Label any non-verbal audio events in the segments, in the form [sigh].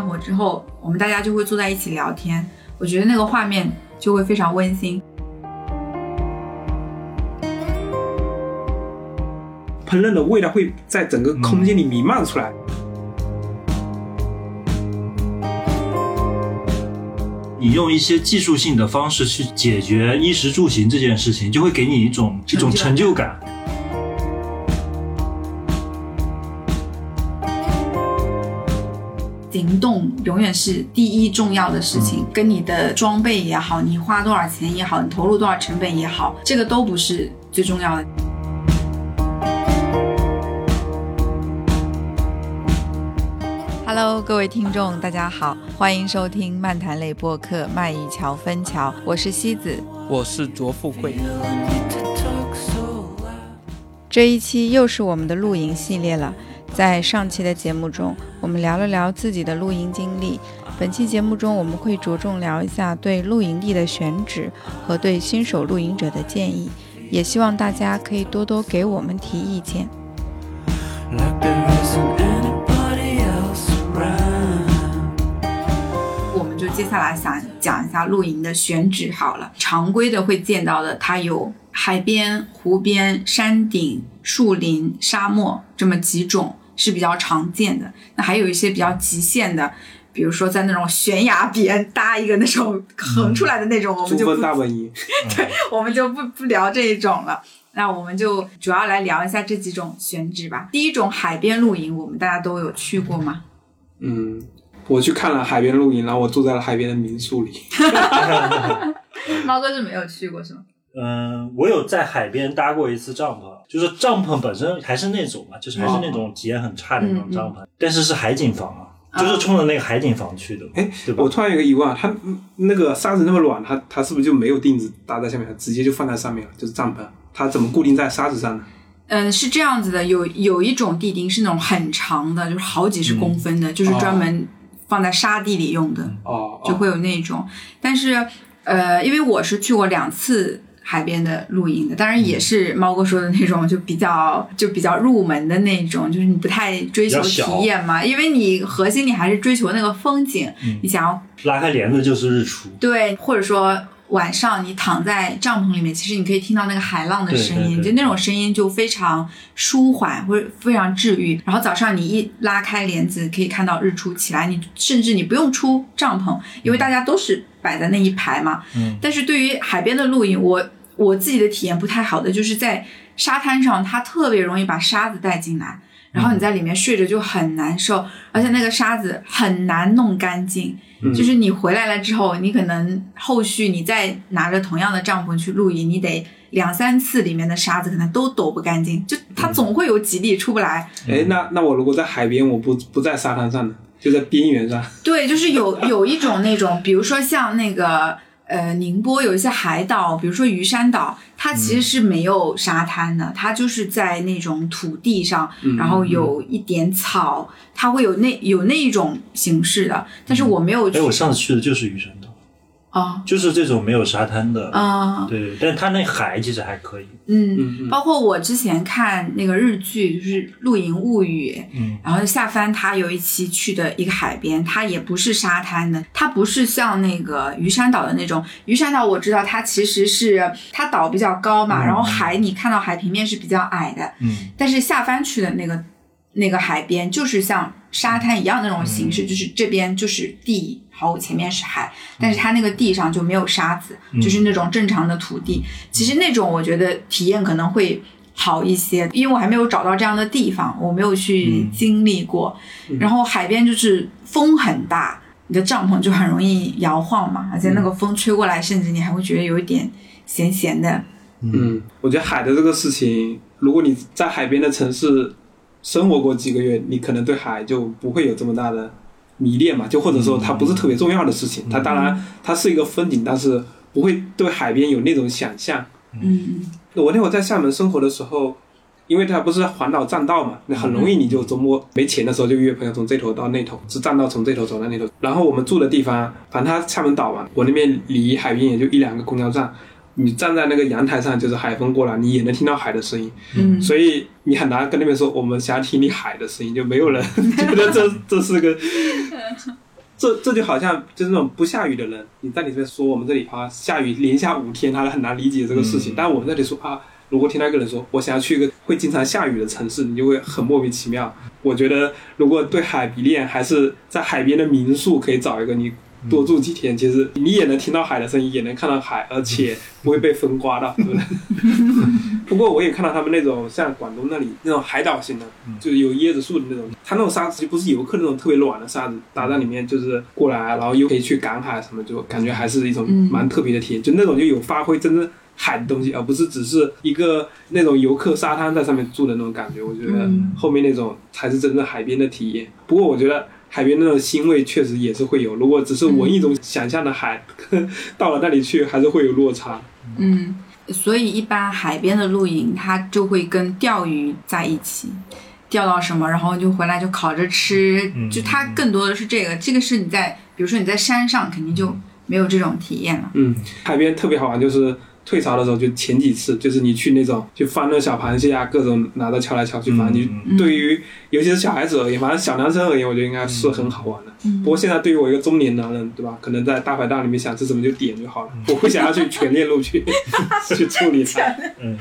火之后，我们大家就会坐在一起聊天，我觉得那个画面就会非常温馨。烹饪的味道会在整个空间里弥漫出来。你用一些技术性的方式去解决衣食住行这件事情，就会给你一种一种成就感。永远是第一重要的事情，跟你的装备也好，你花多少钱也好，你投入多少成本也好，这个都不是最重要的。Hello，各位听众，大家好，欢迎收听漫谈类播客《卖一桥分桥》，我是西子，我是卓富贵。这一期又是我们的露营系列了。在上期的节目中，我们聊了聊自己的露营经历。本期节目中，我们会着重聊一下对露营地的选址和对新手露营者的建议，也希望大家可以多多给我们提意见。我们就接下来想讲一下露营的选址好了。常规的会见到的，它有海边、湖边、山顶、树林、沙漠这么几种。是比较常见的，那还有一些比较极限的，比如说在那种悬崖边搭一个那种横出来的那种，我们就不大本营，[laughs] 对，我们就不不聊这一种了。那我们就主要来聊一下这几种选址吧。第一种海边露营，我们大家都有去过吗？嗯，我去看了海边露营，然后我住在了海边的民宿里。[laughs] 猫哥是没有去过是吗？嗯，我有在海边搭过一次帐篷，就是帐篷本身还是那种嘛，就是还是那种体验很差的那种帐篷，但是是海景房啊，就是冲着那个海景房去的。哎，对吧？我突然有个疑问啊，它那个沙子那么软，它它是不是就没有钉子搭在下面，直接就放在上面了？就是帐篷，它怎么固定在沙子上呢？嗯，是这样子的，有有一种地钉是那种很长的，就是好几十公分的，就是专门放在沙地里用的，哦，就会有那种。但是，呃，因为我是去过两次。海边的露营的，当然也是猫哥说的那种，就比较就比较入门的那种，就是你不太追求体验嘛，因为你核心你还是追求那个风景，你想要拉开帘子就是日出，对，或者说晚上你躺在帐篷里面，其实你可以听到那个海浪的声音，就那种声音就非常舒缓或者非常治愈。然后早上你一拉开帘子，可以看到日出起来，你甚至你不用出帐篷，因为大家都是摆在那一排嘛。嗯，但是对于海边的露营，我。我自己的体验不太好的，就是在沙滩上，它特别容易把沙子带进来，然后你在里面睡着就很难受，而且那个沙子很难弄干净。就是你回来了之后，你可能后续你再拿着同样的帐篷去露营，你得两三次里面的沙子可能都抖不干净，就它总会有几粒出不来。哎，那那我如果在海边，我不不在沙滩上呢，就在边缘上。对，就是有有一种那种，比如说像那个。呃，宁波有一些海岛，比如说鱼山岛，它其实是没有沙滩的，它就是在那种土地上，然后有一点草，它会有那有那一种形式的。但是我没有。哎，我上次去的就是鱼山岛。啊，就是这种没有沙滩的。啊，对，但是它那海其实还可以。嗯，包括我之前看那个日剧，就是《露营物语》，嗯，然后下帆他有一期去的一个海边，它也不是沙滩的，它不是像那个鱼山岛的那种。鱼山岛我知道它其实是它岛比较高嘛，然后海你看到海平面是比较矮的，嗯，但是下帆去的那个那个海边就是像沙滩一样那种形式，就是这边就是地。好，前面是海，但是它那个地上就没有沙子，就是那种正常的土地。其实那种我觉得体验可能会好一些，因为我还没有找到这样的地方，我没有去经历过。然后海边就是风很大，你的帐篷就很容易摇晃嘛，而且那个风吹过来，甚至你还会觉得有一点咸咸的。嗯，我觉得海的这个事情，如果你在海边的城市生活过几个月，你可能对海就不会有这么大的。迷恋嘛，就或者说它不是特别重要的事情，它当然它是一个风景，但是不会对海边有那种想象。嗯，我那会在厦门生活的时候，因为它不是环岛栈道嘛，那很容易你就周末没钱的时候就约朋友从这头到那头，是栈道从这头走到那头。然后我们住的地方，反正它厦门岛嘛，我那边离海边也就一两个公交站。你站在那个阳台上，就是海风过来，你也能听到海的声音。嗯，所以你很难跟那边说我们想要听你海的声音，就没有人 [laughs] 觉得这这是个这这就好像就是那种不下雨的人，你在你这边说我们这里啊下雨连下五天，他很难理解这个事情。嗯但我们这里说啊，如果听到一个人说我想要去一个会经常下雨的城市，你就会很莫名其妙。我觉得如果对海迷恋，还是在海边的民宿可以找一个你。多住几天，其实你也能听到海的声音，也能看到海，而且不会被风刮到，[laughs] 对不对？不过我也看到他们那种像广东那里那种海岛型的，就是有椰子树的那种，它那种沙子就不是游客那种特别软的沙子，打在里面就是过来，然后又可以去赶海什么，就感觉还是一种蛮特别的体验，就那种就有发挥真正海的东西，而不是只是一个那种游客沙滩在上面住的那种感觉。我觉得嗯后面那种才是真正海边的体验。不过我觉得。海边那种腥味确实也是会有，如果只是闻一种想象的海，[laughs] 到了那里去还是会有落差。嗯，所以一般海边的露营，它就会跟钓鱼在一起，钓到什么，然后就回来就烤着吃，嗯就它更多的是这个。这个是你在，比如说你在山上，肯定就没有这种体验了。嗯，海边特别好玩，就是退潮的时候，就前几次，就是你去那种就翻那小螃蟹啊，各种拿着敲来敲去，反正你嗯对于尤其是小孩子而言，反正小男生而言，我觉得应该是很好玩的。嗯不过现在对于我一个中年男人，对吧？可能在大排档里面想吃什么就点就好了，[laughs] 我会想要去全链路去去处理它。嗯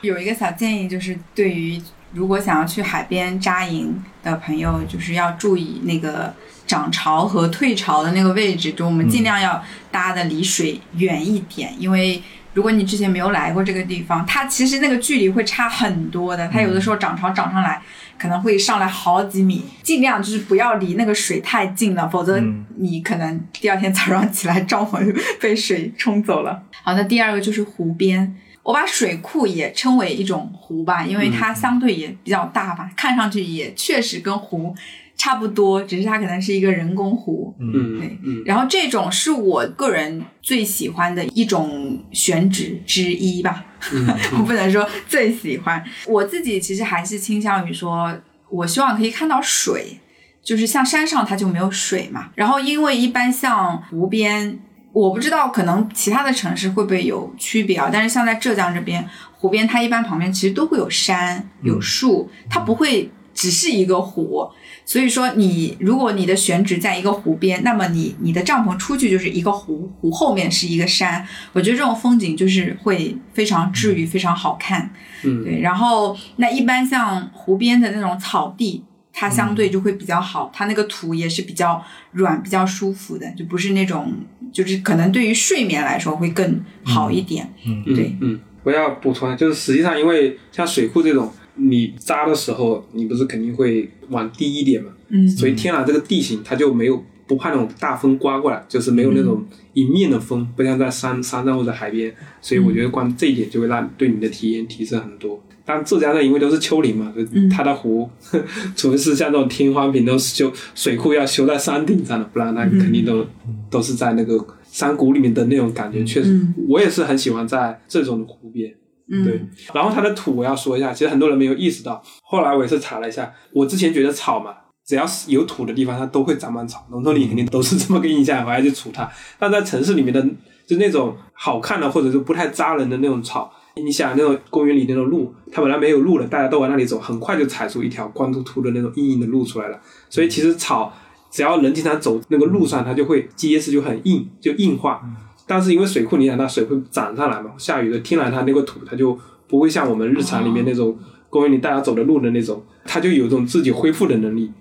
有一个小建议，就是对于如果想要去海边扎营的朋友，就是要注意那个涨潮和退潮的那个位置，就我们尽量要搭的离水远一点，因为。如果你之前没有来过这个地方，它其实那个距离会差很多的。它有的时候涨潮涨上来，可能会上来好几米，尽量就是不要离那个水太近了，否则你可能第二天早上起来帐篷就被水冲走了。好，那第二个就是湖边，我把水库也称为一种湖吧，因为它相对也比较大吧，看上去也确实跟湖差不多，只是它可能是一个人工湖。嗯对嗯然后这种是我个人最喜欢的一种选址之一吧，嗯 [laughs] 我不能说最喜欢。我自己其实还是倾向于说，我希望可以看到水，就是像山上它就没有水嘛。然后因为一般像湖边，我不知道可能其他的城市会不会有区别啊，但是像在浙江这边，湖边它一般旁边其实都会有山有树，它不会只是一个湖。所以说你，如果你的选址在一个湖边，那么你你的帐篷出去就是一个湖，湖后面是一个山，我觉得这种风景就是会非常治愈，非常好看。嗯对，然后那一般像湖边的那种草地，它相对就会比较好，它那个土也是比较软、比较舒服的，就不是那种就是可能对于睡眠来说会更好一点。嗯对嗯，我要补充，就是实际上因为像水库这种，你扎的时候，你不是肯定会往低一点嘛，嗯所以天然这个地形它就没有不怕那种大风刮过来，就是没有那种迎面的风，不像在山山上或者海边，所以我觉得光这一点就会让对你的体验提升很多。但浙江的因为都是丘陵嘛，就嗯它的湖，[laughs] 除非是像这种天荒坪都是修水库要修在山顶上的，不然那肯定都、都是在那个山谷里面的那种感觉。确实，嗯我也是很喜欢在这种的湖边。嗯对，然后它的土我要说一下，其实很多人没有意识到。后来我也是查了一下，我之前觉得草嘛，只要是有土的地方，它都会长满草，农村里肯定都是这么个印象，我还去除它。但在城市里面的，就那种好看的或者是不太扎人的那种草，你想那种公园里那种路，它本来没有路了，大家都往那里走，很快就踩出一条光秃秃的那种硬硬的路出来了。所以其实草只要人经常走那个路上，它就会结实，就很硬，就硬化。但是因为水库，你想它水会涨上来嘛，下雨的天然它那个土它就不会像我们日常里面那种公园里大家走的路的那种，它就有一种自己恢复的能力，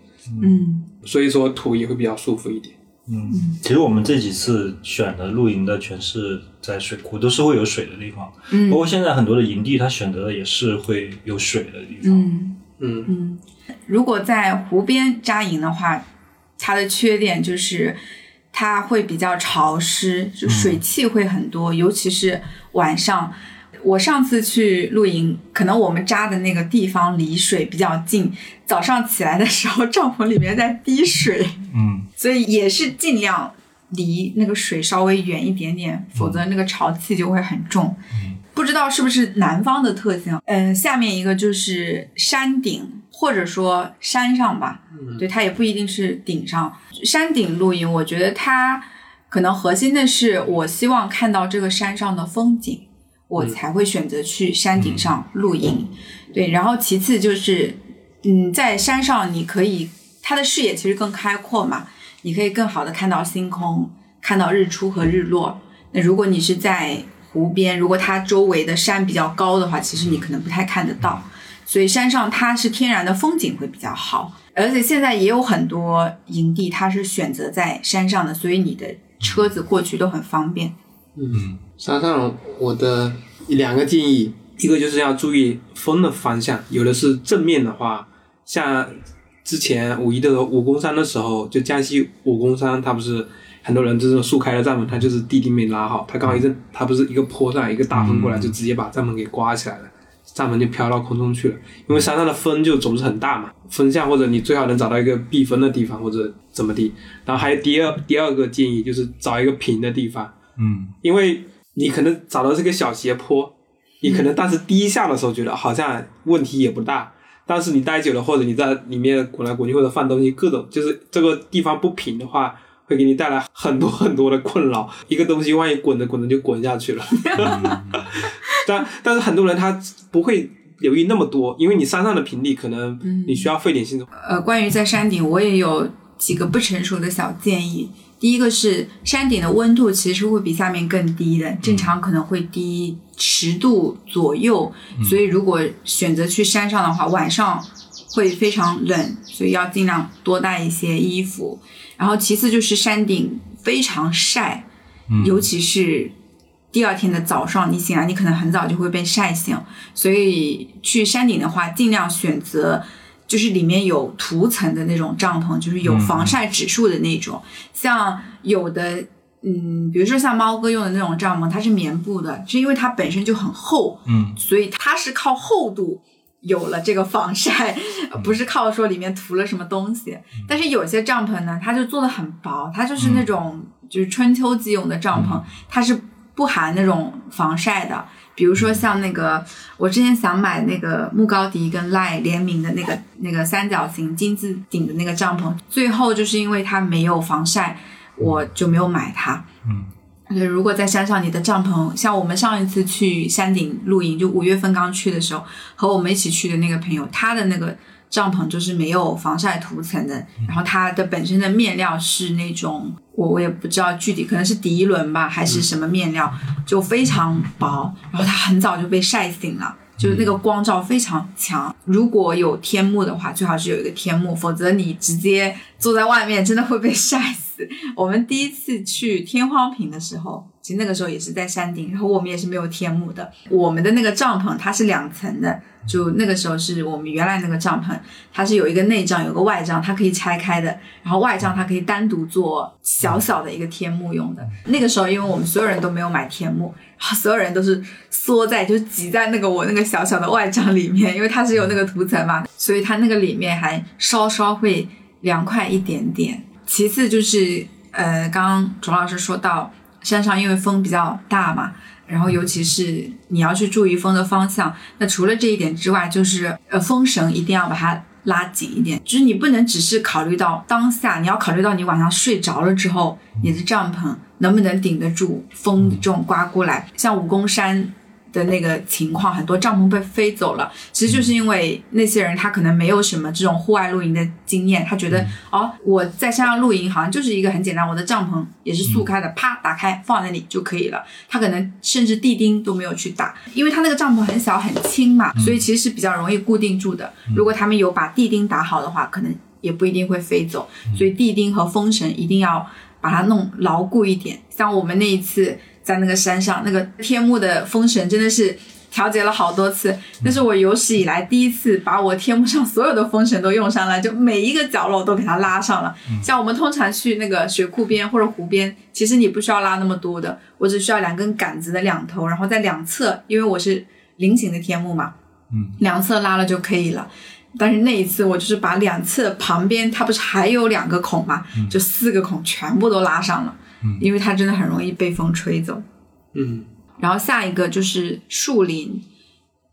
嗯所以说土也会比较舒服一点。嗯，其实我们这几次选的露营的全是在水库，都是会有水的地方。嗯包括现在很多的营地，它选择的也是会有水的地方。嗯。嗯嗯，如果在湖边扎营的话，它的缺点就是它会比较潮湿，就水汽会很多，尤其是晚上。我上次去露营，可能我们扎的那个地方离水比较近，早上起来的时候，帐篷里面在滴水，嗯 [laughs] 所以也是尽量离那个水稍微远一点点，否则那个潮气就会很重。不知道是不是南方的特性？嗯，下面一个就是山顶或者说山上吧，对，它也不一定是顶上。山顶露营，我觉得它可能核心的是我希望看到这个山上的风景，我才会选择去山顶上露营。对，然后其次就是，嗯，在山上你可以它的视野其实更开阔嘛，你可以更好的看到星空，看到日出和日落。那如果你是在湖边，如果它周围的山比较高的话，其实你可能不太看得到。所以山上它是天然的风景会比较好，而且现在也有很多营地，它是选择在山上的，所以你的车子过去都很方便。嗯，山上我的两个建议，一个就是要注意风的方向，有的是正面的话，像之前五一的武功山的时候，就江西武功山，它不是很多人就是竖开的帐篷，它就是地钉没拉好，它刚好一阵，它不是一个坡上一个大风过来，就直接把帐篷给刮起来了。帐篷就飘到空中去了，因为山上的风就总是很大嘛，风向或者你最好能找到一个避风的地方或者怎么地。然后还有第二第二个建议就是找一个平的地方，嗯，因为你可能找到这个小斜坡，你可能当时第一下的时候觉得好像问题也不大，但是你待久了或者你在里面滚来滚去或者放东西，各种就是这个地方不平的话，会给你带来很多很多的困扰。一个东西万一滚着滚着就滚下去了。[laughs] 但但是很多人他不会留意那么多，因为你山上的平地可能你需要费点心思。呃，关于在山顶，我也有几个不成熟的小建议。第一个是山顶的温度其实会比下面更低的，正常可能会低十度左右，所以如果选择去山上的话，晚上会非常冷，所以要尽量多带一些衣服。然后其次就是山顶非常晒，尤其是。第二天的早上，你醒来，你可能很早就会被晒醒，所以去山顶的话，尽量选择就是里面有涂层的那种帐篷，就是有防晒指数的那种。像有的，嗯，比如说像猫哥用的那种帐篷，它是棉布的，是因为它本身就很厚，嗯，所以它是靠厚度有了这个防晒，[laughs] 不是靠说里面涂了什么东西。但是有些帐篷呢，它就做的很薄，它就是那种就是春秋季用的帐篷，它是。不含那种防晒的，比如说像那个，我之前想买那个木高迪跟赖联名的那个那个三角形金字顶的那个帐篷，最后就是因为它没有防晒，我就没有买它。嗯，如果在山上，你的帐篷像我们上一次去山顶露营，就五月份刚去的时候，和我们一起去的那个朋友，他的那个。帐篷就是没有防晒涂层的，然后它的本身的面料是那种，我我也不知道具体，可能是涤纶吧，还是什么面料，就非常薄，然后它很早就被晒醒了，就是那个光照非常强。如果有天幕的话，最好是有一个天幕，否则你直接坐在外面真的会被晒死。我们第一次去天荒坪的时候，其实那个时候也是在山顶，然后我们也是没有天幕的，我们的那个帐篷它是两层的。就那个时候是我们原来那个帐篷，它是有一个内帐，有个外帐，它可以拆开的。然后外帐它可以单独做小小的一个天幕用的。那个时候，因为我们所有人都没有买天幕，然后所有人都是缩在，就挤在那个我那个小小的外帐里面，因为它是有那个涂层嘛，所以它那个里面还稍稍会凉快一点点。其次就是，呃，刚刚卓老师说到山上因为风比较大嘛。然后，尤其是你要去注意风的方向。那除了这一点之外，就是呃，风绳一定要把它拉紧一点。就是你不能只是考虑到当下，你要考虑到你晚上睡着了之后，你的帐篷能不能顶得住风这种刮过来。像武功山。的那个情况，很多帐篷被飞走了，其实就是因为那些人他可能没有什么这种户外露营的经验，他觉得哦，我在山上露营好像就是一个很简单，我的帐篷也是速开的，啪打开放那里就可以了。他可能甚至地钉都没有去打，因为他那个帐篷很小很轻嘛，所以其实是比较容易固定住的。如果他们有把地钉打好的话，可能也不一定会飞走。所以地钉和风绳一定要把它弄牢固一点。像我们那一次。在那个山上，那个天幕的风绳真的是调节了好多次，那是我有史以来第一次把我天幕上所有的风绳都用上了，就每一个角落都给它拉上了。像我们通常去那个水库边或者湖边，其实你不需要拉那么多的，我只需要两根杆子的两头，然后在两侧，因为我是菱形的天幕嘛，嗯，两侧拉了就可以了。但是那一次我就是把两侧旁边，它不是还有两个孔嘛，就四个孔全部都拉上了。因为它真的很容易被风吹走。嗯，然后下一个就是树林，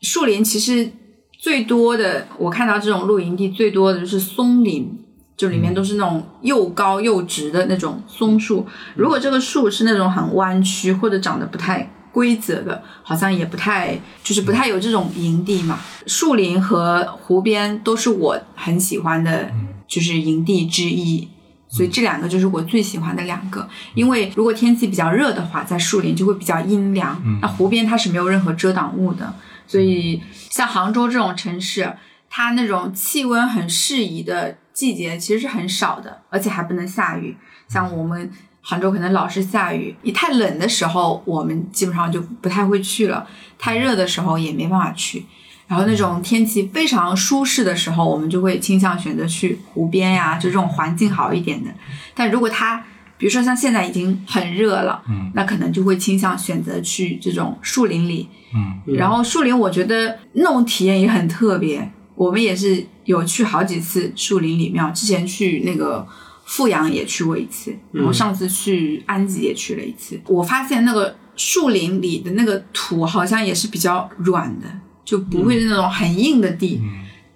树林其实最多的，我看到这种露营地最多的就是松林，就里面都是那种又高又直的那种松树。如果这个树是那种很弯曲或者长得不太规则的，好像也不太，就是不太有这种营地嘛。树林和湖边都是我很喜欢的就是营地之一。所以这两个就是我最喜欢的两个，因为如果天气比较热的话，在树林就会比较阴凉，那湖边它是没有任何遮挡物的，所以像杭州这种城市，它那种气温很适宜的季节其实是很少的，而且还不能下雨。像我们杭州可能老是下雨，一太冷的时候，我们基本上就不太会去了；太热的时候也没办法去。然后那种天气非常舒适的时候，我们就会倾向选择去湖边呀，就这种环境好一点的。但如果它，比如说像现在已经很热了，嗯，那可能就会倾向选择去这种树林里。嗯，然后树林，我觉得那种体验也很特别。我们也是有去好几次树林里面，之前去那个富阳也去过一次，然后上次去安吉也去了一次。我发现那个树林里的那个土好像也是比较软的。就不会是那种很硬的地，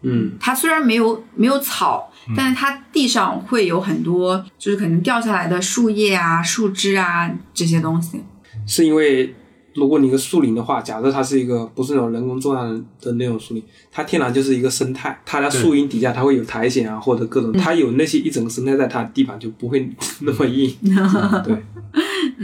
嗯，它虽然没有没有草，但是它地上会有很多，就是可能掉下来的树叶啊、树枝啊这些东西。是因为如果你一个树林的话，假设它是一个不是那种人工种上的那种树林，它天然就是一个生态，它在树荫底下它会有苔藓啊或者各种，它有那些一整个生态在它地板就不会 [laughs] 那么硬，[laughs] 对。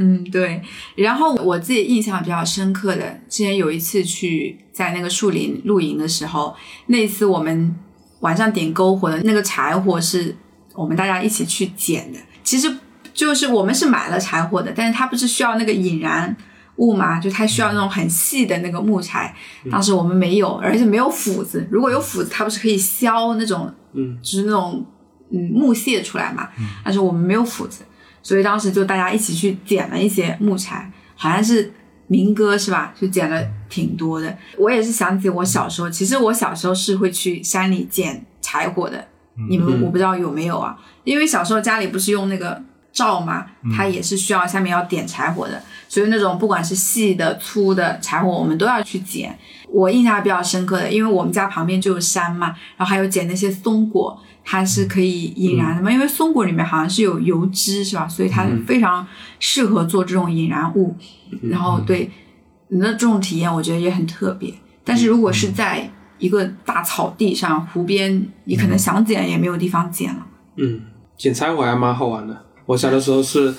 嗯，对。然后我自己印象比较深刻的，之前有一次去在那个树林露营的时候，那次我们晚上点篝火的那个柴火是我们大家一起去捡的。其实就是我们是买了柴火的，但是它不是需要那个引燃物嘛？就它需要那种很细的那个木柴。当时我们没有，而且没有斧子。如果有斧子，它不是可以削那种，嗯，就是那种嗯木屑出来嘛？但是我们没有斧子。所以当时就大家一起去捡了一些木材，好像是民歌是吧？就捡了挺多的。我也是想起我小时候，其实我小时候是会去山里捡柴火的。你们我不知道有没有啊？因为小时候家里不是用那个灶嘛，它也是需要下面要点柴火的，所以那种不管是细的、粗的柴火，我们都要去捡。我印象比较深刻的，因为我们家旁边就有山嘛，然后还有捡那些松果。它是可以引燃的嘛？因为松果里面好像是有油脂，是吧？所以它非常适合做这种引燃物。然后对，那这种体验我觉得也很特别。但是如果是在一个大草地上、湖边，你可能想捡也没有地方捡了。嗯，捡柴火还蛮好玩的。我小的时候是，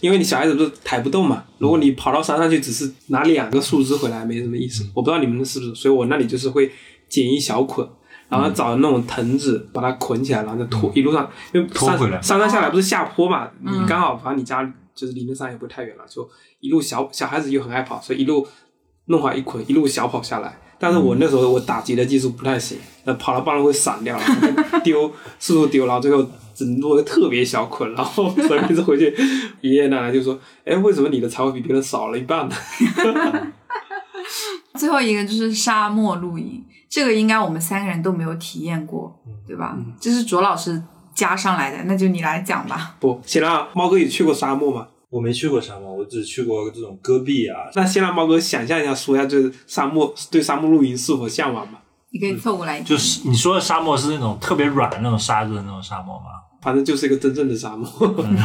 因为你小孩子不是抬不动嘛，如果你跑到山上去，只是拿两个树枝回来，没什么意思。我不知道你们是不是，所以我那里就是会捡一小捆。然后找那种藤子把它捆起来，然后再拖一路上，因为山上山下来不是下坡嘛，你刚好反正你家就是离那山也不会太远了，就一路小小孩子又很爱跑，所以一路弄好一捆，一路小跑下来。但是我那时候我打结的技术不太行，那，跑了半路会散掉了，丢四处丢，然后最后只落个特别小捆，然后 [laughs] 所以每次回去，爷爷奶奶就说：“哎，为什么你的柴火比别人少了一半呢？” [laughs] 最后一个就是沙漠露营。这个应该我们三个人都没有体验过，对吧？这是卓老师加上来的，那就你来讲吧。不，先让猫哥也去过沙漠吗？我没去过沙漠，我只去过这种戈壁啊。那先让猫哥想象一下，说一下，就是沙漠对沙漠露营是否向往吧？你可以凑过来。就是你说的沙漠是那种特别软的那种沙子的那种沙漠吗？反正就是一个真正的沙漠，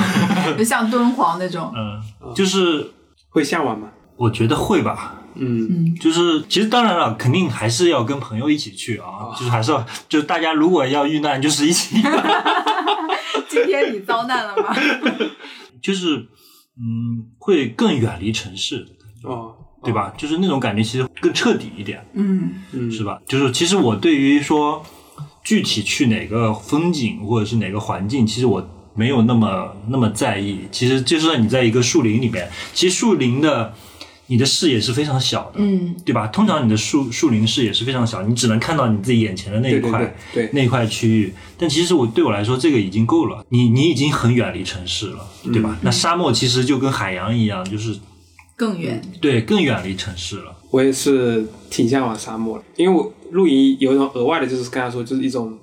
[laughs] 就像敦煌那种。嗯，就是会向往吗？我觉得会吧。嗯，就是其实当然了，肯定还是要跟朋友一起去啊，就是还是要，就是大家如果要遇难，就是一起。[laughs] 今天你遭难了吗？[laughs] 就是嗯，会更远离城市哦，对吧？就是那种感觉，其实更彻底一点，嗯嗯，是吧？就是其实我对于说具体去哪个风景或者是哪个环境，其实我没有那么那么在意。其实就算你在一个树林里面，其实树林的。你的视野是非常小的，嗯，对吧？通常你的树树林视野是非常小，你只能看到你自己眼前的那一块，对那一块区域。但其实我对我来说，这个已经够了。你你已经很远离城市了，对吧？那沙漠其实就跟海洋一样，就是更远，对，更远离城市了。我也是挺向往沙漠的，因为我露营有一种额外的，就是刚才说，就是一种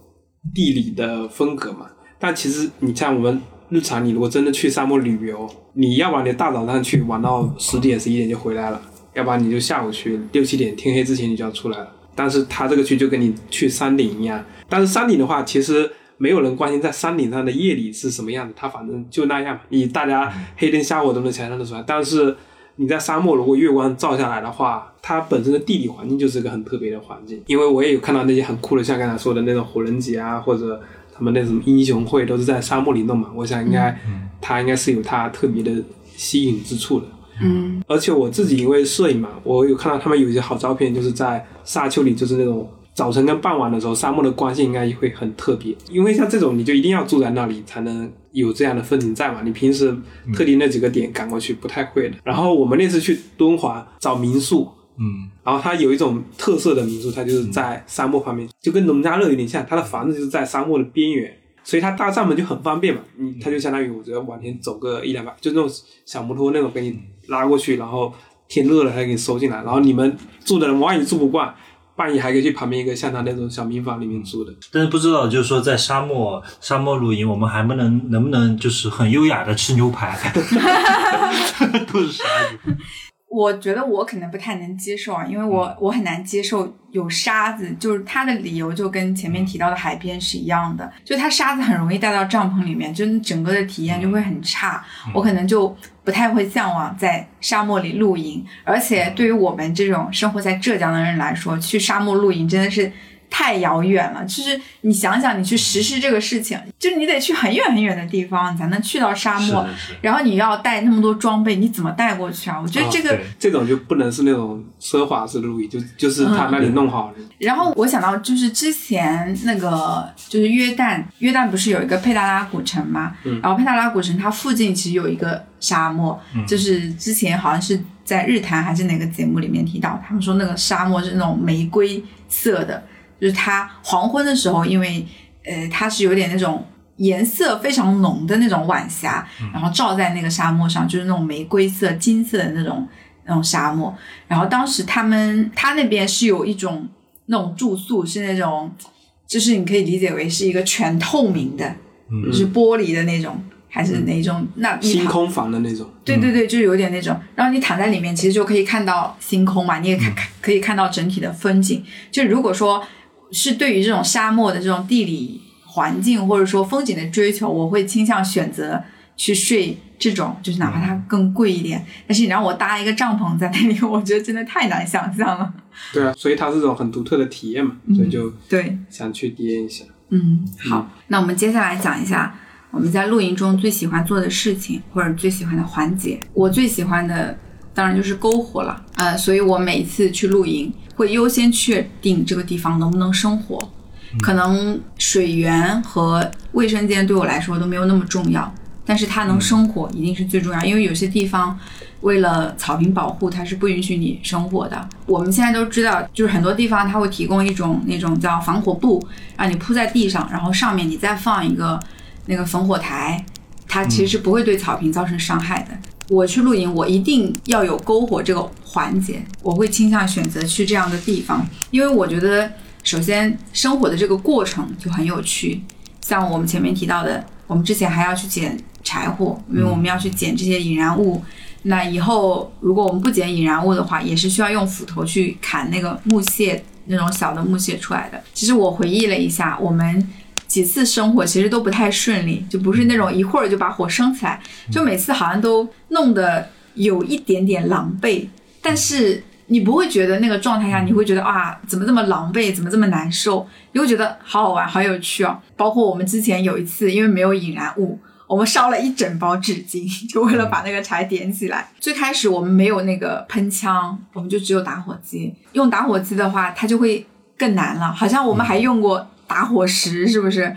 地理的风格嘛。但其实你像我们。日常你如果真的去沙漠旅游，你要不然你大早上去玩到十点十一点就回来了，要不然你就下午去六七点天黑之前你就要出来了。但是他这个区就跟你去山顶一样，但是山顶的话，其实没有人关心在山顶上的夜里是什么样子，他反正就那样，你大家黑灯瞎火都能想象得出来。但是你在沙漠如果月光照下来的话，它本身的地理环境就是个很特别的环境。因为我也有看到那些很酷的，像刚才说的那种火人节啊，或者。他什么那什么英雄会都是在沙漠里弄嘛，我想应该它应该是有它特别的吸引之处的。嗯而且我自己因为摄影嘛，我有看到他们有一些好照片，就是在沙丘里，就是那种早晨跟傍晚的时候，沙漠的光线应该会很特别。因为像这种，你就一定要住在那里才能有这样的风景在嘛。你平时特地那几个点赶过去不太会的。然后我们那次去敦煌找民宿，嗯然后它有一种特色的民宿，它就是在沙漠旁边，就跟农家乐有点像，它的房子就是在沙漠的边缘。所以它搭帐篷就很方便嘛，你它就相当于我觉得往前走个一两百，就那种小摩托那种给你拉过去，然后天热了它给你收进来，然后你们住的人万一住不惯，半夜还可以去旁边一个像他那种小民房里面住的。但是不知道，就是说在沙漠沙漠露营，我们还不能能不能就是很优雅的吃牛排，[laughs] [laughs] 都是沙子。我觉得我可能不太能接受啊，因为我我很难接受有沙子，就是它的理由就跟前面提到的海边是一样的，就它沙子很容易带到帐篷里面，就整个的体验就会很差，我可能就不太会向往在沙漠里露营，而且对于我们这种生活在浙江的人来说，去沙漠露营真的是。太遥远了，就是你想想，你去实施这个事情，就是你得去很远很远的地方，你才能去到沙漠。是的是然后你要带那么多装备，你怎么带过去啊？我觉得这个对这种就不能是那种奢华式的露营，就就是他那里弄好了。然后我想到就是之前那个就是约旦，约旦不是有一个佩达拉古城吗？然后佩达拉古城它附近其实有一个沙漠，就是之前好像是在日坛还是哪个节目里面提到，他们说那个沙漠是那种玫瑰色的，就是它黄昏的时候，因为呃它是有点那种。颜色非常浓的那种晚霞，然后照在那个沙漠上，就是那种玫瑰色、金色的那种那种沙漠。然后当时他们他那边是有一种那种住宿是那种，就是你可以理解为是一个全透明的，嗯就是玻璃的那种，还是哪种？那星空房的那种，对对对，就有点那种。然后你躺在里面，其实就可以看到星空嘛，你也看看可以看到整体的风景。就如果说是对于这种沙漠的这种地理环境或者说风景的追求，我会倾向选择去睡这种，就是哪怕它更贵一点，但是你让我搭一个帐篷在那里，我觉得真的太难想象了。对啊，所以它是这种很独特的体验嘛，所以就对，想去体验一下。嗯，好，那我们接下来讲一下我们在露营中最喜欢做的事情或者最喜欢的环节。我最喜欢的当然就是篝火了，呃，所以我每一次去露营会优先确定这个地方能不能生火。可能水源和卫生间对我来说都没有那么重要，但是它能生火一定是最重要，因为有些地方为了草坪保护，它是不允许你生火的。我们现在都知道，就是很多地方它会提供一种那种叫防火布，让你铺在地上，然后上面你再放一个那个焚火台，它其实是不会对草坪造成伤害的。我去露营，我一定要有篝火这个环节，我会倾向选择去这样的地方，因为我觉得首先生火的这个过程就很有趣，像我们前面提到的，我们之前还要去捡柴火，因为我们要去捡这些引燃物。那以后如果我们不捡引燃物的话，也是需要用斧头去砍那个木屑，那种小的木屑出来的。其实我回忆了一下，我们几次生火其实都不太顺利，就不是那种一会儿就把火生起来，就每次好像都弄得有一点点狼狈，但是你不会觉得那个状态下，你会觉得啊，怎么这么狼狈，怎么这么难受？你会觉得好好玩，好有趣哦。包括我们之前有一次，因为没有引燃物，我们烧了一整包纸巾，[laughs] 就为了把那个柴点起来。最开始我们没有那个喷枪，我们就只有打火机。用打火机的话，它就会更难了。好像我们还用过打火石，是不是？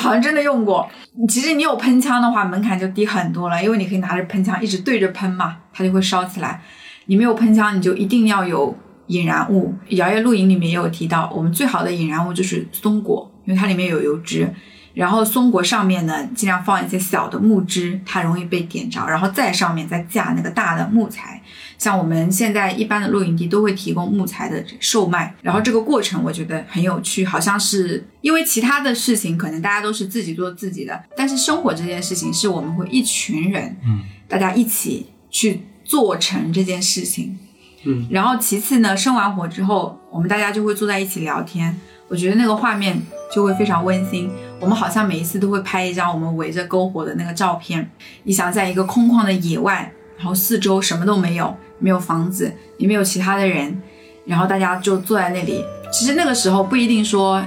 好像真的用过。其实你有喷枪的话，门槛就低很多了，因为你可以拿着喷枪一直对着喷嘛，它就会烧起来。你没有喷枪，你就一定要有引燃物。摇曳露营里面也有提到，我们最好的引燃物就是松果，因为它里面有油脂。然后松果上面呢，尽量放一些小的木枝，它容易被点着，然后在上面再架那个大的木材。像我们现在一般的露营地都会提供木材的售卖，然后这个过程我觉得很有趣，好像是因为其他的事情可能大家都是自己做自己的，但是生活这件事情是我们会一群人，嗯，大家一起去做成这件事情，嗯，然后其次呢，生完火之后，我们大家就会坐在一起聊天，我觉得那个画面就会非常温馨。我们好像每一次都会拍一张我们围着篝火的那个照片。你想在一个空旷的野外，然后四周什么都没有，没有房子，也没有其他的人，然后大家就坐在那里。其实那个时候不一定说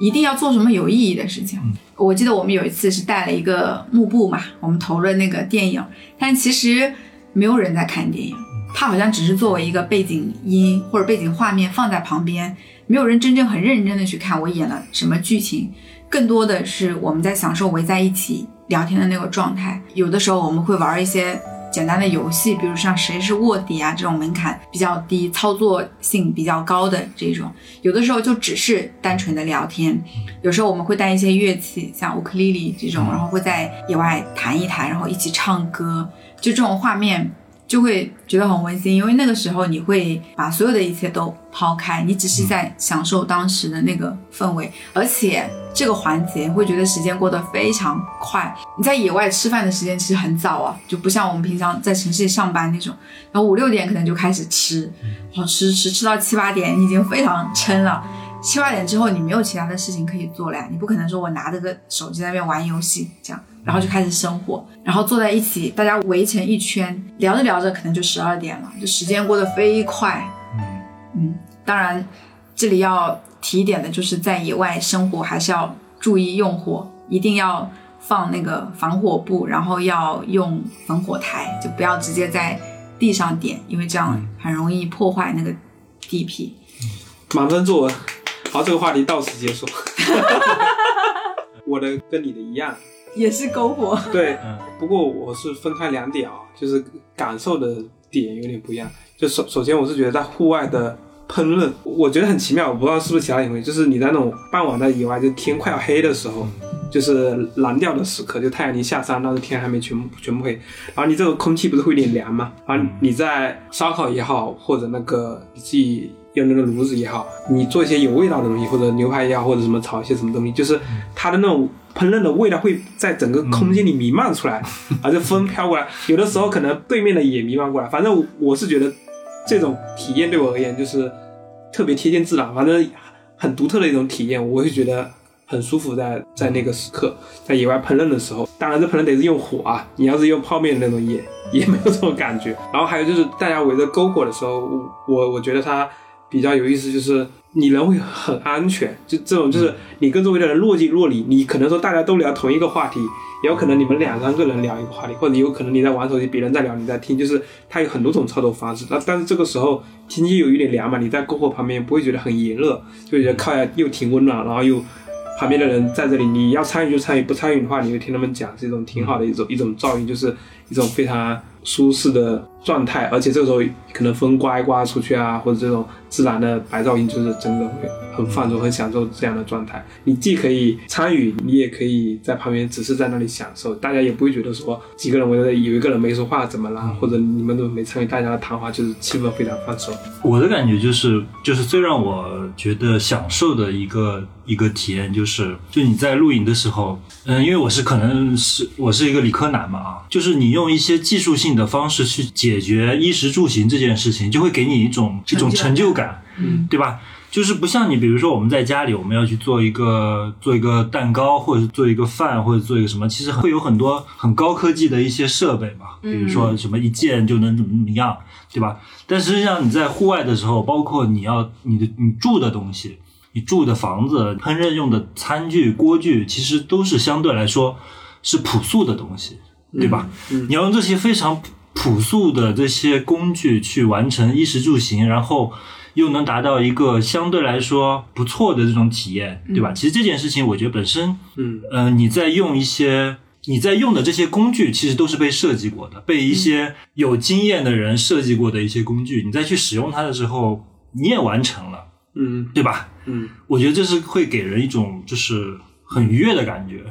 一定要做什么有意义的事情。我记得我们有一次是带了一个幕布嘛，我们投了那个电影，但其实没有人在看电影，它好像只是作为一个背景音或者背景画面放在旁边，没有人真正很认真的去看我演了什么剧情，更多的是我们在享受围在一起聊天的那个状态。有的时候我们会玩一些。简单的游戏，比如像谁是卧底啊这种门槛比较低、操作性比较高的这种，有的时候就只是单纯的聊天。有时候我们会带一些乐器，像乌克丽丽这种，然后会在野外弹一弹，然后一起唱歌，就这种画面。就会觉得很温馨，因为那个时候你会把所有的一切都抛开，你只是在享受当时的那个氛围，而且这个环节会觉得时间过得非常快。你在野外吃饭的时间其实很早啊，就不像我们平常在城市里上班那种，然后五六点可能就开始吃，然后吃吃吃到七八点，你已经非常撑了。七八点之后你没有其他的事情可以做了呀，你不可能说我拿着个手机在那边玩游戏这样。然后就开始生火，然后坐在一起，大家围成一圈，聊着聊着，可能就十二点了，就时间过得飞快。嗯嗯，当然，这里要提点的就是在野外生活还是要注意用火，一定要放那个防火布，然后要用防火台，就不要直接在地上点，因为这样很容易破坏那个地皮。满分作文，好，这个话题到此结束。[laughs] 我的跟你的一样。[laughs] 也是篝火，对，不过我是分开两点啊，就是感受的点有点不一样。就首首先，我是觉得在户外的烹饪，我觉得很奇妙，我不知道是不是其他原因，就是你在那种傍晚的野外，就天快要黑的时候，就是蓝调的时刻，就太阳已经下山，但是天还没全部全部黑，然后你这个空气不是会有点凉吗？然后你在烧烤也好，或者那个你自己用那个炉子也好，你做一些有味道的东西，或者牛排也好，或者什么炒一些什么东西，就是它的那种。烹饪的味道会在整个空间里弥漫出来，而且风飘过来，有的时候可能对面的也弥漫过来。反正我是觉得这种体验对我而言就是特别贴近自然，反正很独特的一种体验，我会觉得很舒服。在在那个时刻，在野外烹饪的时候，当然这烹饪得是用火啊，你要是用泡面的那种也 [laughs] 也没有这种感觉。然后还有就是大家围着篝火的时候，我我觉得它比较有意思，就是。你人会很安全，就这种就是你跟周围的人若即若离，你可能说大家都聊同一个话题，也有可能你们两三个人聊一个话题，或者有可能你在玩手机，别人在聊，你在听，就是它有很多种操作方式。那但是这个时候天气有一点凉嘛，你在篝火旁边不会觉得很炎热，就觉得靠下又挺温暖，然后又旁边的人在这里，你要参与就参与，不参与的话，你就听他们讲，是一种挺好的一种一种噪音，就是一种非常舒适的状态，而且这个时候可能风刮一刮出去啊，或者这种。自然的白噪音就是真的会很放松、很享受这样的状态。你既可以参与，你也可以在旁边只是在那里享受。大家也不会觉得说几个人围着有一个人没说话怎么啦，或者你们都没参与大家的谈话，就是气氛非常放松。我的感觉就是，就是最让我觉得享受的一个一个体验就是，就你在露营的时候，嗯，因为我是可能是我是一个理科男嘛啊，就是你用一些技术性的方式去解决衣食住行这件事情，就会给你一种一种成就感。嗯，对吧？就是不像你，比如说我们在家里，我们要去做一个做一个蛋糕，或者做一个饭，或者做一个什么，其实会有很多很高科技的一些设备嘛，比如说什么一键就能怎么怎么样，对吧？但实际上你在户外的时候，包括你要你的你住的东西，你住的房子，烹饪用的餐具锅具，其实都是相对来说是朴素的东西，对吧？你要用这些非常朴素的这些工具去完成衣食住行，然后。又能达到一个相对来说不错的这种体验，对吧？其实这件事情，我觉得本身，嗯，呃，你在用一些你在用的这些工具，其实都是被设计过的，被一些有经验的人设计过的一些工具。你再去使用它的时候，你也完成了，嗯，对吧？嗯，我觉得这是会给人一种就是很愉悦的感觉。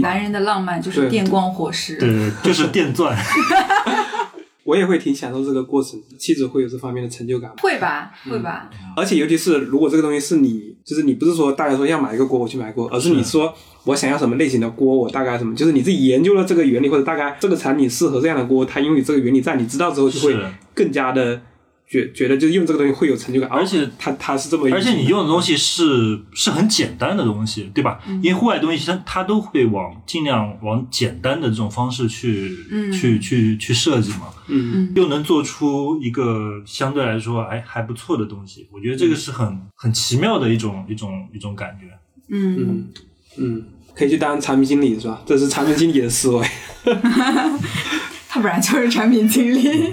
男人的浪漫就是电光火石，对，就是电钻。[laughs] 我也会挺享受这个过程，妻子会有这方面的成就感，会吧，会吧。而且尤其是如果这个东西是你，就是你不是说大家说要买一个锅我去买锅，而是你说我想要什么类型的锅，我大概什么，就是你自己研究了这个原理或者大概这个产品适合这样的锅，它因为这个原理在，你知道之后就会更加的。觉觉得就是用这个东西会有成就感，而且它它是这么，而且你用的东西是是很简单的东西，对吧？因为户外东西它它都会往尽量往简单的这种方式去去去去设计嘛，嗯，又能做出一个相对来说哎还不错的东西，我觉得这个是很很奇妙的一种一种一种感觉。嗯，嗯嗯，可以去当产品经理是吧？这是产品经理的思维。[laughs] 他本来就是产品经理。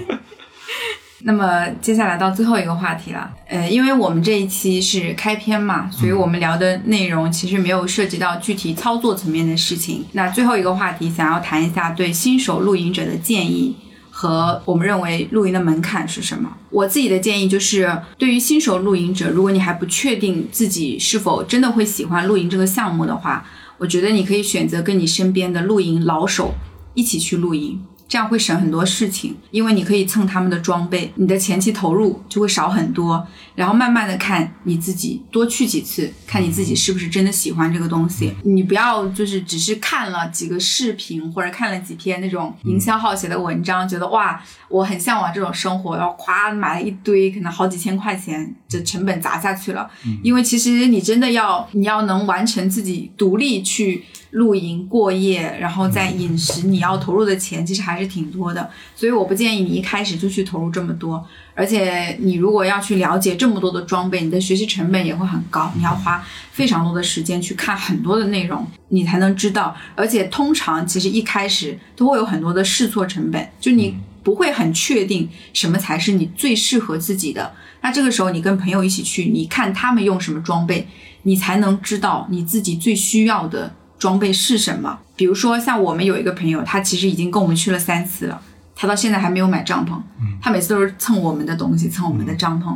那么接下来到最后一个话题了，呃，因为我们这一期是开篇嘛，所以我们聊的内容其实没有涉及到具体操作层面的事情。那最后一个话题，想要谈一下对新手露营者的建议和我们认为露营的门槛是什么。我自己的建议就是，对于新手露营者，如果你还不确定自己是否真的会喜欢露营这个项目的话，我觉得你可以选择跟你身边的露营老手一起去露营。这样会省很多事情，因为你可以蹭他们的装备，你的前期投入就会少很多。然后慢慢的看你自己，多去几次，看你自己是不是真的喜欢这个东西。你不要就是只是看了几个视频或者看了几篇那种营销号写的文章，觉得哇，我很向往这种生活，然后咵买了一堆，可能好几千块钱的成本砸下去了。因为其实你真的要，你要能完成自己独立去露营过夜，然后在饮食你要投入的钱其实还是挺多的，所以我不建议你一开始就去投入这么多。而且你如果要去了解这么多的装备，你的学习成本也会很高，你要花非常多的时间去看很多的内容，你才能知道。而且通常其实一开始都会有很多的试错成本，就你不会很确定什么才是你最适合自己的。那这个时候你跟朋友一起去，你看他们用什么装备，你才能知道你自己最需要的装备是什么。比如说像我们有一个朋友，他其实已经跟我们去了三次了。他到现在还没有买帐篷，他每次都是蹭我们的东西，蹭我们的帐篷。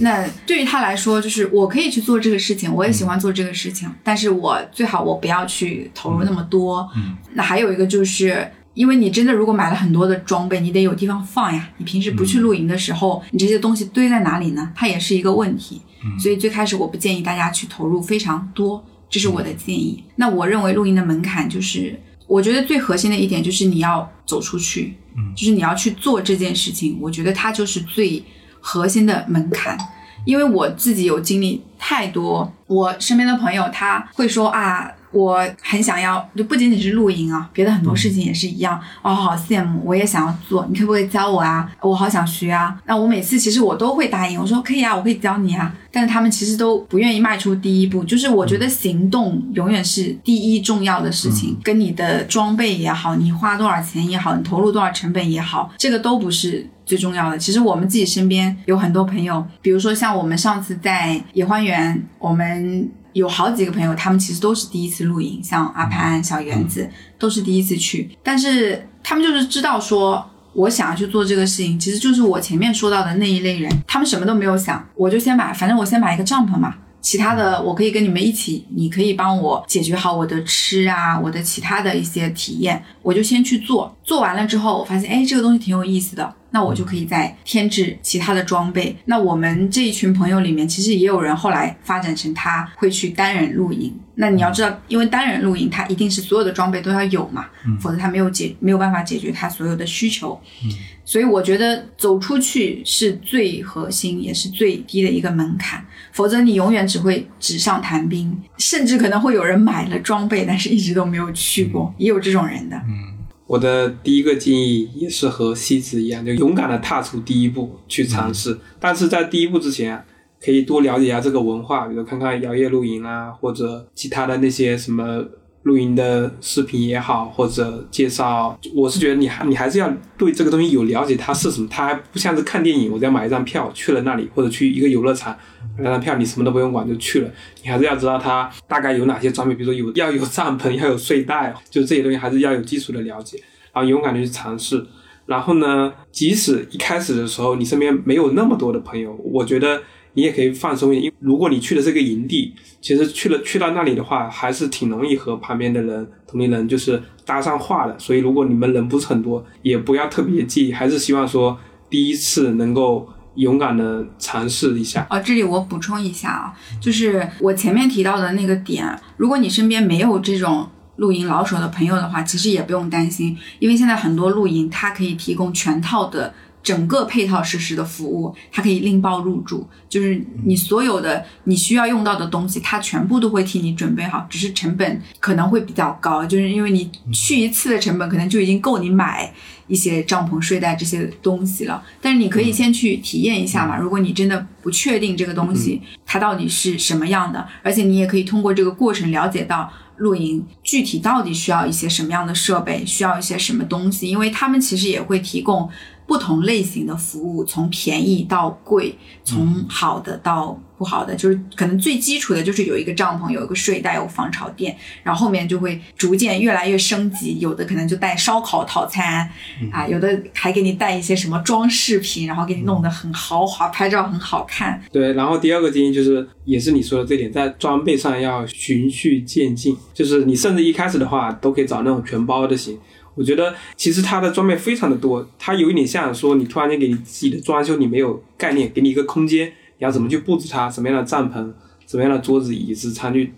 那对于他来说，就是我可以去做这个事情，我也喜欢做这个事情，但是我最好我不要去投入那么多。那还有一个就是，因为你真的如果买了很多的装备，你得有地方放呀。你平时不去露营的时候，你这些东西堆在哪里呢？它也是一个问题。所以最开始我不建议大家去投入非常多，这是我的建议。那我认为露营的门槛就是。我觉得最核心的一点就是你要走出去，嗯就是你要去做这件事情。我觉得它就是最核心的门槛，因为我自己有经历太多，我身边的朋友他会说啊，我很想要，就不仅仅是露营啊，别的很多事情也是一样。哦，好羡慕，我也想要做，你可不可以教我啊？我好想学啊。那我每次其实我都会答应，我说可以啊，我可以教你啊。但是他们其实都不愿意迈出第一步，就是我觉得行动永远是第一重要的事情，跟你的装备也好，你花多少钱也好，你投入多少成本也好，这个都不是最重要的。其实我们自己身边有很多朋友，比如说像我们上次在野花园，我们有好几个朋友，他们其实都是第一次露营，像阿潘、小园子都是第一次去，但是他们就是知道说。我想要去做这个事情，其实就是我前面说到的那一类人，他们什么都没有想，我就先把，反正我先买一个帐篷嘛，其他的我可以跟你们一起，你可以帮我解决好我的吃啊，我的其他的一些体验，我就先去做，做完了之后，我发现哎，这个东西挺有意思的，那我就可以再添置其他的装备。那我们这一群朋友里面，其实也有人后来发展成他会去单人露营。那你要知道，因为单人露营，他一定是所有的装备都要有嘛，否则他没有解没有办法解决他所有的需求。所以我觉得走出去是最核心也是最低的一个门槛，否则你永远只会纸上谈兵，甚至可能会有人买了装备，但是一直都没有去过，也有这种人的。嗯我的第一个建议也是和西子一样，就勇敢的踏出第一步去尝试。但是在第一步之前啊，可以多了解一下这个文化，比如看看摇曳露营啊，或者其他的那些什么露营的视频也好，或者介绍。我是觉得你还你还是要对这个东西有了解，它是什么。它还不像是看电影，我只要买一张票去了那里，或者去一个游乐场买张票，你什么都不用管就去了。你还是要知道它大概有哪些装备，比如说有要有帐篷，要有睡袋，就是这些东西还是要有基础的了解，然后勇敢的去尝试。然后呢，即使一开始的时候你身边没有那么多的朋友，我觉得你也可以放松一点。因为如果你去的这个营地，其实去了去到那里的话，还是挺容易和旁边的人、同龄人就是搭上话的。所以如果你们人不是很多，也不要特别介意，还是希望说第一次能够勇敢的尝试一下。哦，这里我补充一下啊，就是我前面提到的那个点，如果你身边没有这种露营老手的朋友的话，其实也不用担心，因为现在很多露营它可以提供全套的整个配套实施的服务，它可以拎包入住，就是你所有的你需要用到的东西，它全部都会替你准备好，只是成本可能会比较高，就是因为你去一次的成本可能就已经够你买一些帐篷、睡袋这些东西了。但是你可以先去体验一下嘛，如果你真的不确定这个东西它到底是什么样的，而且你也可以通过这个过程了解到。露营具体到底需要一些什么样的设备，需要一些什么东西？因为他们其实也会提供不同类型的服务，从便宜到贵，从好的到不好的，就是可能最基础的就是有一个帐篷，有一个睡袋，有防潮垫，然后后面就会逐渐越来越升级，有的可能就带烧烤套餐啊，有的还给你带一些什么装饰品，然后给你弄得很豪华，拍照很好看。对，然后第二个建议就是，也是你说的这点，在装备上要循序渐进，就是你甚至一开始的话都可以找那种全包的型。我觉得其实它的装备非常的多，它有一点像说你突然间给你自己的装修你没有概念，给你一个空间。你要怎么去布置它？什么样的帐篷？什么样的桌子、椅子、餐具？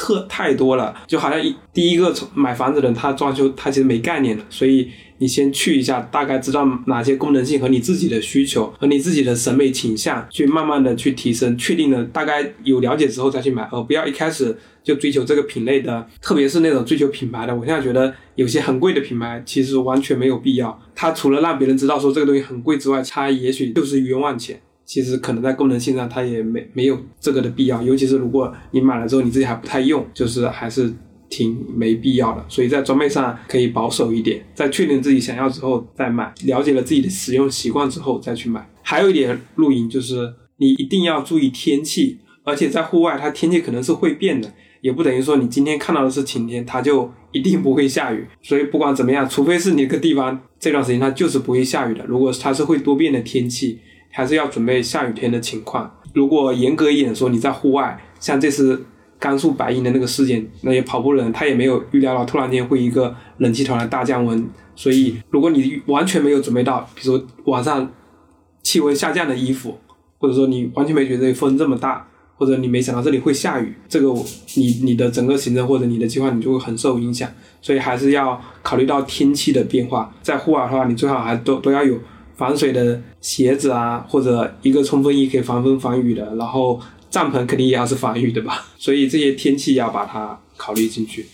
特太多了，就好像一第一个买房子的人，他装修他其实没概念的，所以你先去一下，大概知道哪些功能性和你自己的需求和你自己的审美倾向，去慢慢的去提升，确定了大概有了解之后再去买，而不要一开始就追求这个品类的，特别是那种追求品牌的，我现在觉得有些很贵的品牌其实完全没有必要，它除了让别人知道说这个东西很贵之外，它也许就是冤枉钱。其实可能在功能性上，它也没没有这个的必要，尤其是如果你买了之后你自己还不太用，就是还是挺没必要的。所以在装备上可以保守一点，在确定自己想要之后再买，了解了自己的使用习惯之后再去买。还有一点，露营就是你一定要注意天气，而且在户外它天气可能是会变的，也不等于说你今天看到的是晴天，它就一定不会下雨。所以不管怎么样，除非是你个地方这段时间它就是不会下雨的，如果它是会多变的天气。还是要准备下雨天的情况。如果严格一点说，你在户外，像这次甘肃白银的那个事件，那些跑步人他也没有预料到突然间会一个冷气团的大降温。所以，如果你完全没有准备到，比如说晚上气温下降的衣服，或者说你完全没觉得风这么大，或者你没想到这里会下雨，这个你你的整个行程或者你的计划你就会很受影响。所以还是要考虑到天气的变化。在户外的话，你最好还都都要有。防水的鞋子啊，或者一个冲锋衣可以防风防雨的，然后帐篷肯定也要是防雨的吧，[laughs] 所以这些天气要把它考虑进去。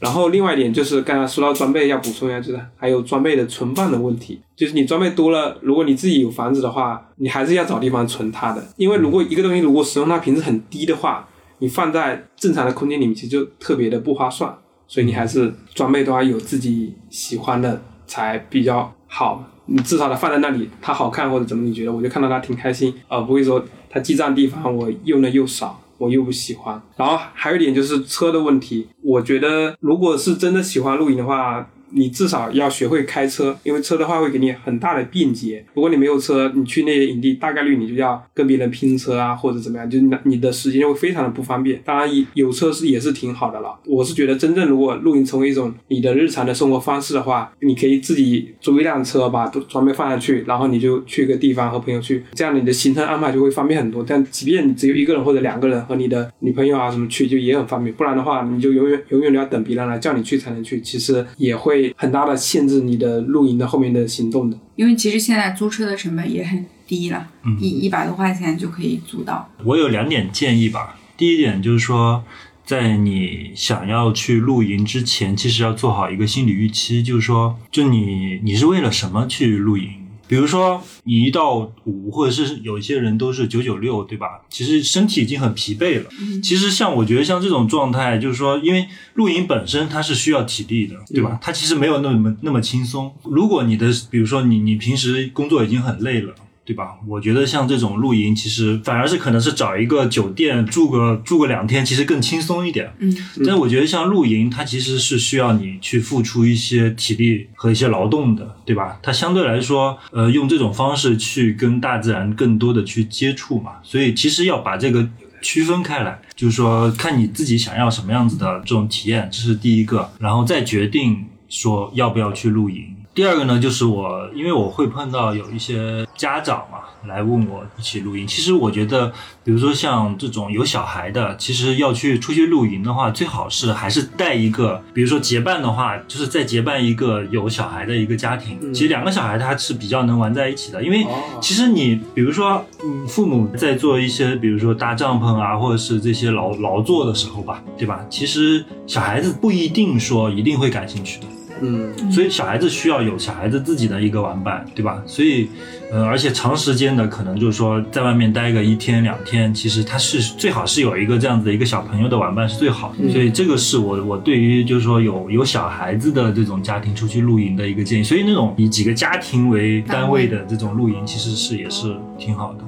然后另外一点就是刚才说到装备要补充一下，就是还有装备的存放的问题，就是你装备多了，如果你自己有房子的话，你还是要找地方存它的，因为如果一个东西如果使用它频次很低的话，你放在正常的空间里面其实就特别的不划算，所以你还是装备都要有自己喜欢的才比较好。你至少它放在那里，它好看或者怎么？你觉得我就看到它挺开心，呃不会说它既占地方，我用的又少，我又不喜欢。然后还有一点就是车的问题，我觉得如果是真的喜欢露营的话。你至少要学会开车，因为车的话会给你很大的便捷。如果你没有车，你去那些营地，大概率你就要跟别人拼车啊，或者怎么样，就你你的时间会非常的不方便。当然，有车是也是挺好的了。我是觉得，真正如果露营成为一种你的日常的生活方式的话，你可以自己租一辆车，把装备放上去，然后你就去一个地方和朋友去，这样你的行程安排就会方便很多。但即便你只有一个人或者两个人和你的女朋友啊什么去，就也很方便。不然的话，你就永远永远都要等别人来叫你去才能去，其实也会。会很大的限制你的露营的后面的行动的，因为其实现在租车的成本也很低了，一一百多块钱就可以租到。我有两点建议吧，第一点就是说，在你想要去露营之前，其实要做好一个心理预期，就是说，就你你是为了什么去露营？比如说，你一到五，或者是有一些人都是九九六，对吧？其实身体已经很疲惫了。其实像我觉得像这种状态，就是说，因为露营本身它是需要体力的，对吧？它其实没有那么那么轻松。如果你的，比如说你你平时工作已经很累了。对吧？我觉得像这种露营，其实反而是可能是找一个酒店住个住个两天，其实更轻松一点。嗯，但我觉得像露营，它其实是需要你去付出一些体力和一些劳动的，对吧？它相对来说，呃，用这种方式去跟大自然更多的去接触嘛，所以其实要把这个区分开来，就是说看你自己想要什么样子的这种体验，这是第一个，然后再决定说要不要去露营。第二个呢，就是我因为我会碰到有一些家长嘛来问我一起露营。其实我觉得，比如说像这种有小孩的，其实要去出去露营的话，最好是还是带一个，比如说结伴的话，就是再结伴一个有小孩的一个家庭。其实两个小孩他是比较能玩在一起的，因为其实你比如说，嗯，父母在做一些比如说搭帐篷啊，或者是这些劳劳作的时候吧，对吧？其实小孩子不一定说一定会感兴趣的。嗯，所以小孩子需要有小孩子自己的一个玩伴，对吧？所以，呃，而且长时间的可能就是说在外面待个一天两天，其实他是最好是有一个这样子的一个小朋友的玩伴是最好的。所以这个是我我对于就是说有有小孩子的这种家庭出去露营的一个建议。所以那种以几个家庭为单位的这种露营，其实是也是挺好的。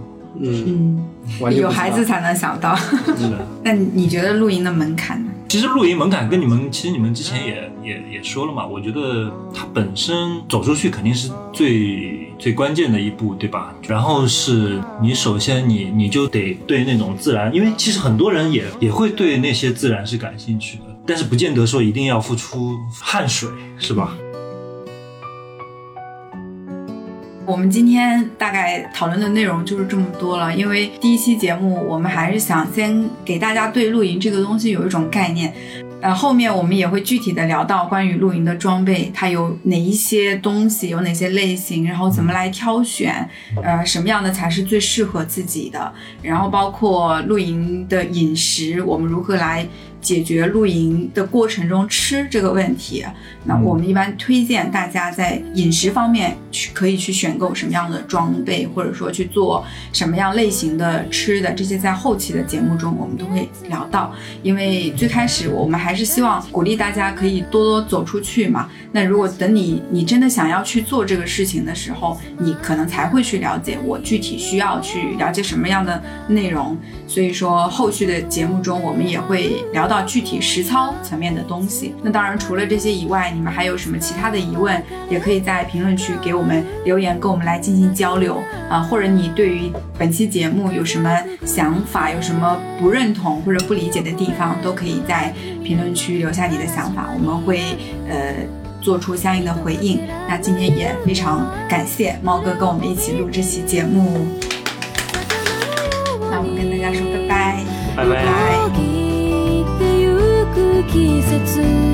嗯，嗯，有孩子才能想到。是的。[laughs] 那你觉得露营的门槛呢？其实露营门槛跟你们，其实你们之前也也也说了嘛。我觉得它本身走出去肯定是最最关键的一步，对吧？然后是你首先你你就得对那种自然，因为其实很多人也也会对那些自然是感兴趣的，但是不见得说一定要付出汗水，是吧？我们今天大概讨论的内容就是这么多了，因为第一期节目我们还是想先给大家对露营这个东西有一种概念，呃，后面我们也会具体的聊到关于露营的装备，它有哪一些东西，有哪些类型，然后怎么来挑选，呃，什么样的才是最适合自己的，然后包括露营的饮食，我们如何来。解决露营的过程中吃这个问题，那我们一般推荐大家在饮食方面去可以去选购什么样的装备，或者说去做什么样类型的吃的，这些在后期的节目中我们都会聊到。因为最开始我们还是希望鼓励大家可以多多走出去嘛。那如果等你你真的想要去做这个事情的时候，你可能才会去了解我具体需要去了解什么样的内容。所以说后续的节目中我们也会聊。到具体实操层面的东西，那当然除了这些以外，你们还有什么其他的疑问，也可以在评论区给我们留言，跟我们来进行交流啊。或者你对于本期节目有什么想法，有什么不认同或者不理解的地方，都可以在评论区留下你的想法，我们会呃做出相应的回应。那今天也非常感谢猫哥跟我们一起录这期节目，那我们跟大家说拜拜，拜拜。季節